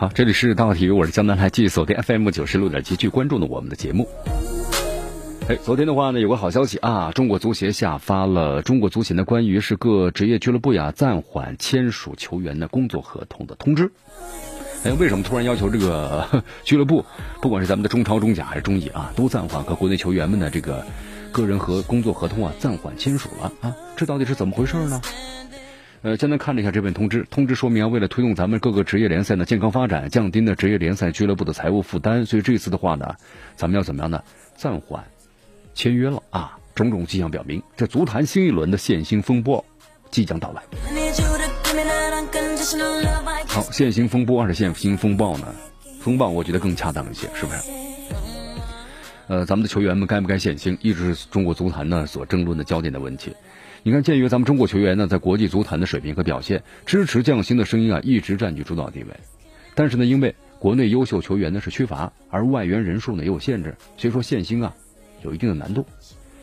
好，这里是大话体育，我是江南来继续锁定 FM 九十六点七，去关注的我们的节目。哎，昨天的话呢，有个好消息啊，中国足协下发了中国足协呢关于是各职业俱乐部呀暂缓签署球员的工作合同的通知。哎，为什么突然要求这个 俱乐部，不管是咱们的中超、中甲还是中乙啊，都暂缓和国内球员们的这个个人和工作合同啊暂缓签署了啊？这到底是怎么回事呢？呃，简单看了一下这份通知，通知说明啊，为了推动咱们各个职业联赛的健康发展，降低呢职业联赛俱乐部的财务负担，所以这次的话呢，咱们要怎么样呢？暂缓签约了啊！种种迹象表明，这足坛新一轮的限薪风波即将到来。好，限薪风波还是限薪风暴呢？风暴我觉得更恰当一些，是不是？呃，咱们的球员们该不该限薪，一直是中国足坛呢所争论的焦点的问题。你看，鉴于咱们中国球员呢在国际足坛的水平和表现，支持降薪的声音啊一直占据主导地位。但是呢，因为国内优秀球员呢是缺乏，而外援人数呢也有限制，所以说限薪啊有一定的难度。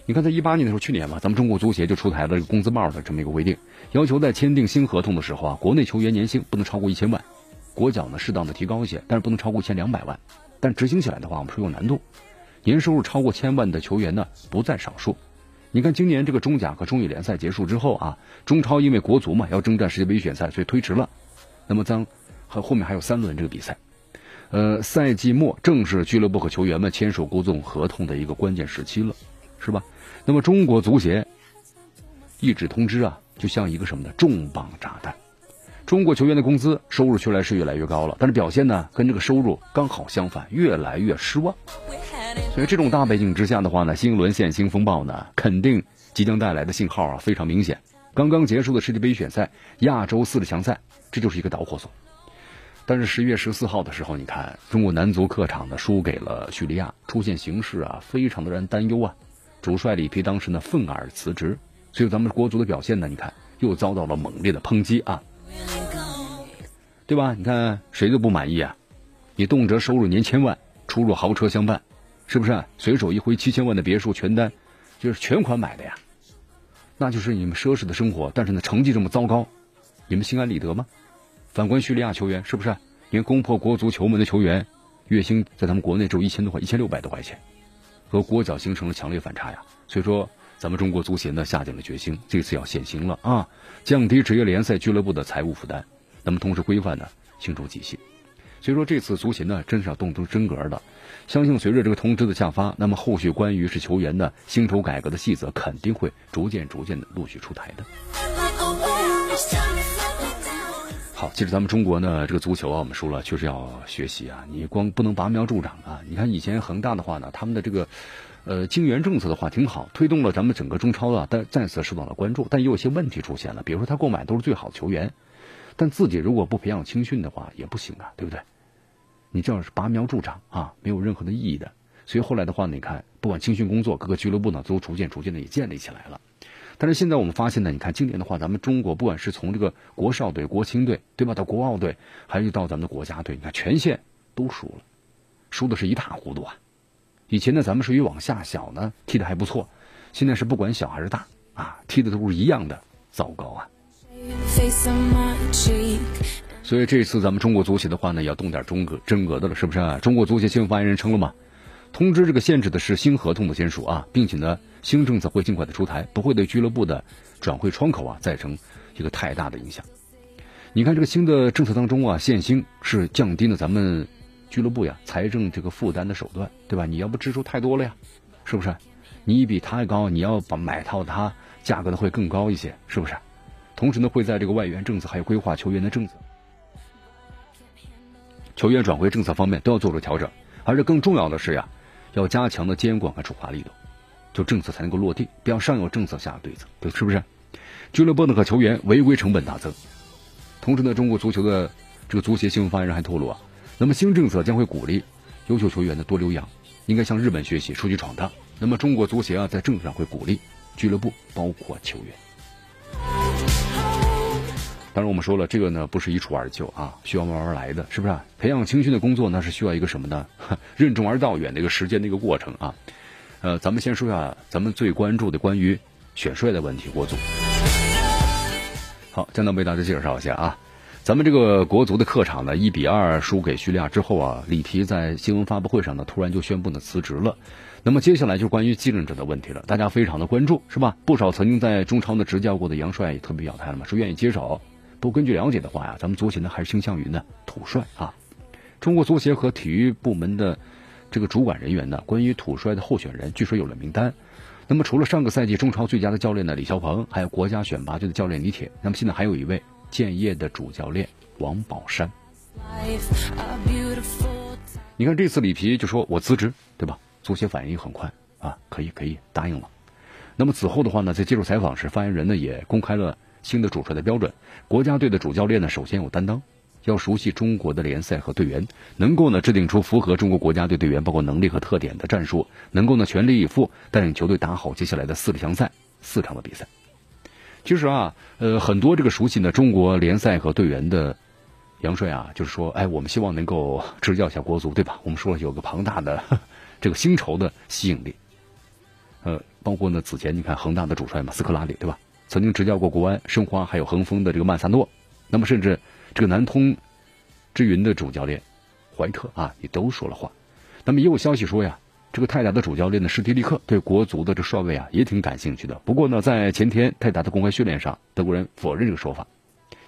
你看，在一八年的时候，去年吧，咱们中国足协就出台了工资帽的这么一个规定，要求在签订新合同的时候啊，国内球员年薪不能超过一千万，国脚呢适当的提高一些，但是不能超过一千两百万。但执行起来的话，我们说有难度，年收入超过千万的球员呢不在少数。你看，今年这个中甲和中乙联赛结束之后啊，中超因为国足嘛要征战世界杯预选赛，所以推迟了。那么将和后面还有三轮这个比赛，呃，赛季末正是俱乐部和球员们签署工作合同的一个关键时期了，是吧？那么中国足协一纸通知啊，就像一个什么呢？重磅炸弹。中国球员的工资收入确来是越来越高了，但是表现呢，跟这个收入刚好相反，越来越失望。所以这种大背景之下的话呢，新一轮限薪风暴呢，肯定即将带来的信号啊非常明显。刚刚结束的世界杯预选赛亚洲四强赛，这就是一个导火索。但是十月十四号的时候，你看中国男足客场呢输给了叙利亚，出现形势啊非常的让人担忧啊。主帅里皮当时呢愤而辞职，所以咱们国足的表现呢，你看又遭到了猛烈的抨击啊，对吧？你看谁都不满意啊，你动辄收入年千万，出入豪车相伴。是不是随手一挥七千万的别墅全单，就是全款买的呀？那就是你们奢侈的生活，但是呢成绩这么糟糕，你们心安理得吗？反观叙利亚球员，是不是？连攻破国足球门的球员，月薪在咱们国内只有一千多块，一千六百多块钱，和国脚形成了强烈反差呀。所以说，咱们中国足协呢下定了决心，这次要限薪了啊，降低职业联赛俱乐部的财务负担，那么同时规范呢薪酬体系。所以说这次足协呢真是要动出真格的。相信随着这个通知的下发，那么后续关于是球员的薪酬改革的细则肯定会逐渐逐渐的陆续出台的。好，其实咱们中国呢，这个足球啊，我们说了，确实要学习啊，你光不能拔苗助长啊。你看以前恒大的话呢，他们的这个呃金元政策的话挺好，推动了咱们整个中超啊，但再次受到了关注，但也有些问题出现了，比如说他购买都是最好的球员，但自己如果不培养青训的话也不行啊，对不对？你这样是拔苗助长啊，没有任何的意义的。所以后来的话，你看，不管青训工作，各个俱乐部呢都逐渐逐渐的也建立起来了。但是现在我们发现呢，你看今年的话，咱们中国不管是从这个国少队、国青队，对吧，到国奥队，还是到咱们的国家队，你看全线都输了，输的是一塌糊涂啊。以前呢，咱们属于往下小呢，踢的还不错，现在是不管小还是大啊，踢的都是一样的糟糕啊。所以这次咱们中国足协的话呢，要动点中格真格的了，是不是啊？中国足协新闻发言人称了嘛，通知这个限制的是新合同的签署啊，并且呢，新政策会尽快的出台，不会对俱乐部的转会窗口啊造成一个太大的影响。你看这个新的政策当中啊，限薪是降低了咱们俱乐部呀财政这个负担的手段，对吧？你要不支出太多了呀，是不是？你比他高，你要把买套它，价格呢会更高一些，是不是？同时呢，会在这个外援政策还有规划球员的政策。球员转会政策方面都要做出调整，而且更重要的是呀，要加强的监管和处罚力度，就政策才能够落地，不要上有政策下有对策，对，是不是？俱乐部呢和球员违规成本大增，同时呢，中国足球的这个足协新闻发言人还透露啊，那么新政策将会鼓励优秀球员呢多留洋，应该向日本学习，出去闯荡。那么中国足协啊，在政治上会鼓励俱乐部，包括球员。当然，我们说了，这个呢不是一蹴而就啊，需要慢慢来的，是不是？培养青训的工作呢是需要一个什么呢？任重而道远的一个时间的一个过程啊。呃，咱们先说一下咱们最关注的关于选帅的问题，国足。好，江南为大家介绍一下啊，咱们这个国足的客场呢一比二输给叙利亚之后啊，里皮在新闻发布会上呢突然就宣布呢辞职了。那么接下来就关于继任者的问题了，大家非常的关注，是吧？不少曾经在中超的执教过的杨帅也特别表态了嘛，说愿意接手。不根据了解的话呀，咱们足协呢还是倾向于呢土帅啊。中国足协和体育部门的这个主管人员呢，关于土帅的候选人，据说有了名单。那么除了上个赛季中超最佳的教练呢李霄鹏，还有国家选拔队的教练李铁，那么现在还有一位建业的主教练王宝山。你看这次里皮就说我辞职，对吧？足协反应很快啊，可以可以答应了。那么此后的话呢，在接受采访时，发言人呢也公开了。新的主帅的标准，国家队的主教练呢，首先有担当，要熟悉中国的联赛和队员，能够呢制定出符合中国国家队队员包括能力和特点的战术，能够呢全力以赴带领球队打好接下来的四强赛四场的比赛。其实啊，呃，很多这个熟悉呢中国联赛和队员的杨帅啊，就是说，哎，我们希望能够执教一下国足，对吧？我们说有个庞大的 这个薪酬的吸引力，呃，包括呢此前你看恒大的主帅嘛，斯科拉里，对吧？曾经执教过国安、申花，还有恒丰的这个曼萨诺，那么甚至这个南通之云的主教练怀特啊，也都说了话。那么也有消息说呀，这个泰达的主教练呢施蒂利克对国足的这帅位啊也挺感兴趣的。不过呢，在前天泰达的公开训练上，德国人否认这个说法。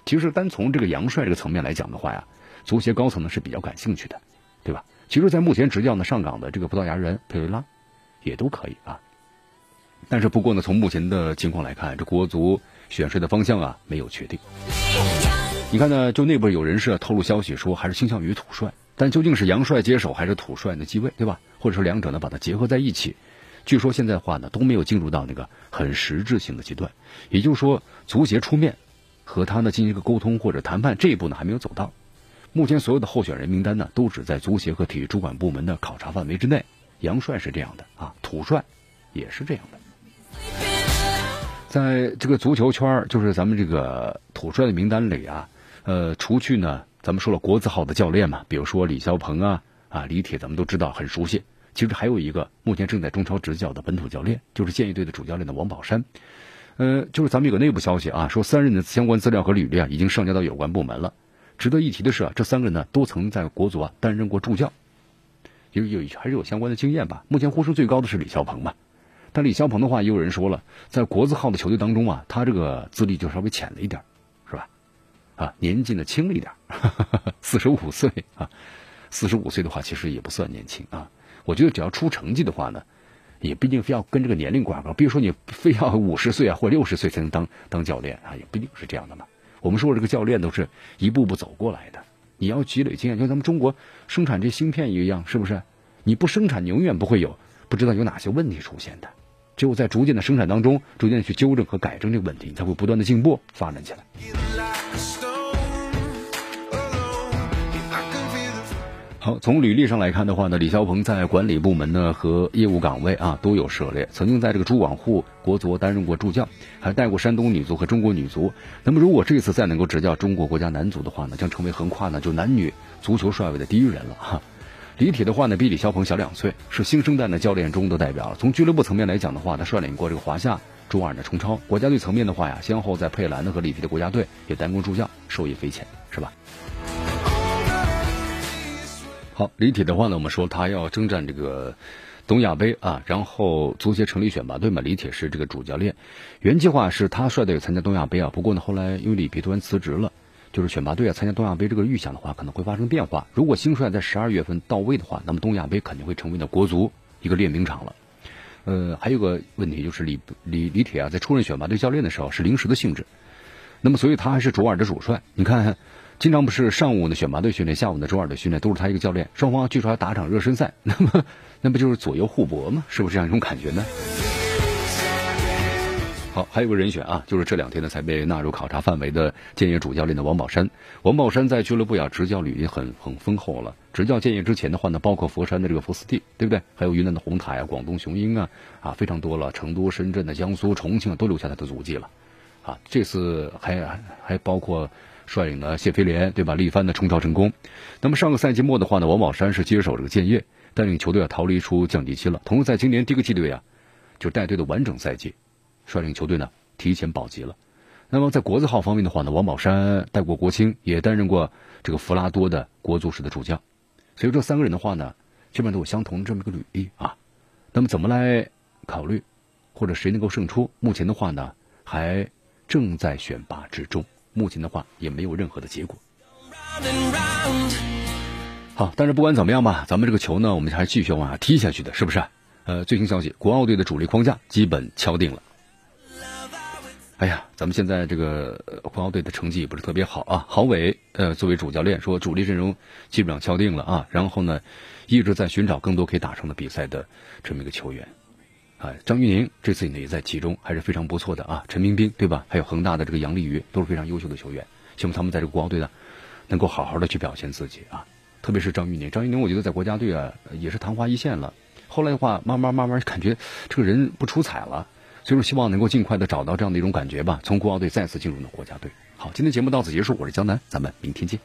其实单从这个杨帅这个层面来讲的话呀，足协高层呢是比较感兴趣的，对吧？其实，在目前执教呢上岗的这个葡萄牙人佩雷拉也都可以啊。但是不过呢，从目前的情况来看，这国足选帅的方向啊没有确定。你看呢，就内部有人士透露消息说，还是倾向于土帅。但究竟是杨帅接手还是土帅呢继位，对吧？或者说两者呢把它结合在一起？据说现在的话呢都没有进入到那个很实质性的阶段。也就是说，足协出面和他呢进行一个沟通或者谈判这一步呢还没有走到。目前所有的候选人名单呢都只在足协和体育主管部门的考察范围之内。杨帅是这样的啊，土帅也是这样的。在这个足球圈就是咱们这个土帅的名单里啊，呃，除去呢，咱们说了国字号的教练嘛，比如说李霄鹏啊，啊，李铁，咱们都知道很熟悉。其实还有一个目前正在中超执教的本土教练，就是建业队的主教练的王宝山。呃，就是咱们有个内部消息啊，说三人的相关资料和履历啊，已经上交到有关部门了。值得一提的是啊，这三个人呢，都曾在国足啊担任过助教，有有还是有相关的经验吧。目前呼声最高的是李霄鹏嘛。但李霄鹏的话，也有人说了，在国字号的球队当中啊，他这个资历就稍微浅了一点，是吧？啊，年纪呢轻了一点，四十五岁啊，四十五岁的话其实也不算年轻啊。我觉得只要出成绩的话呢，也不一定非要跟这个年龄挂钩。比如说你非要五十岁啊或六十岁才能当当教练啊，也不一定是这样的嘛。我们说这个教练都是一步步走过来的，你要积累经验，就像咱们中国生产这芯片一样，是不是？你不生产，你永远不会有不知道有哪些问题出现的。只有在逐渐的生产当中，逐渐的去纠正和改正这个问题，你才会不断的进步发展起来。好，从履历上来看的话呢，李霄鹏在管理部门呢和业务岗位啊都有涉猎，曾经在这个朱广沪国足担任过助教，还带过山东女足和中国女足。那么如果这次再能够执教中国国家男足的话呢，将成为横跨呢就男女足球帅位的第一人了哈。李铁的话呢，比李霄鹏小两岁，是新生代的教练中的代表。从俱乐部层面来讲的话，他率领过这个华夏、中二的冲超。国家队层面的话呀，先后在佩兰的和里皮的国家队也担过助教，受益匪浅，是吧？好，李铁的话呢，我们说他要征战这个东亚杯啊，然后足协成立选拔队嘛，李铁是这个主教练。原计划是他率队参加东亚杯啊，不过呢，后来因为里皮突然辞职了。就是选拔队啊参加东亚杯这个预想的话，可能会发生变化。如果新帅在十二月份到位的话，那么东亚杯肯定会成为呢国足一个练兵场了。呃，还有个问题就是李李李铁啊，在出任选拔队教练的时候是临时的性质，那么所以他还是卓尔的主帅。你看，经常不是上午的选拔队训练，下午的卓尔的训练都是他一个教练，双方据说还打场热身赛，那么那不就是左右互搏吗？是不是这样一种感觉呢？好，还有个人选啊，就是这两天呢才被纳入考察范围的建业主教练的王宝山。王宝山在俱乐部呀执教履历很很丰厚了。执教建业之前的话呢，包括佛山的这个福斯蒂，对不对？还有云南的宏泰啊、广东雄鹰啊，啊非常多了。成都、深圳的、江苏、重庆啊都留下他的足迹了。啊，这次还还包括率领了谢飞廉，对吧？力帆的冲超成功。那么上个赛季末的话呢，王宝山是接手这个建业，带领球队啊逃离出降级期了。同时在今年第一个季度啊，就带队的完整赛季。率领球队呢提前保级了。那么在国字号方面的话呢，王宝山带过国青，也担任过这个弗拉多的国足时的主将。所以这三个人的话呢，基本上都有相同的这么一个履历啊。那么怎么来考虑，或者谁能够胜出？目前的话呢，还正在选拔之中。目前的话也没有任何的结果。好，但是不管怎么样吧，咱们这个球呢，我们还是继续往下踢下去的，是不是？呃，最新消息，国奥队的主力框架基本敲定了。哎呀，咱们现在这个国奥队的成绩也不是特别好啊。郝伟呃作为主教练说，主力阵容基本上敲定了啊。然后呢，一直在寻找更多可以打成的比赛的这么一个球员。啊，张玉宁这次呢也在其中，还是非常不错的啊。陈冰冰对吧？还有恒大的这个杨立瑜都是非常优秀的球员。希望他们在这个国奥队呢，能够好好的去表现自己啊。特别是张玉宁，张玉宁我觉得在国家队啊也是昙花一现了。后来的话，慢慢慢慢感觉这个人不出彩了。所以说，希望能够尽快的找到这样的一种感觉吧。从国奥队再次进入了国家队。好，今天节目到此结束，我是江南，咱们明天见。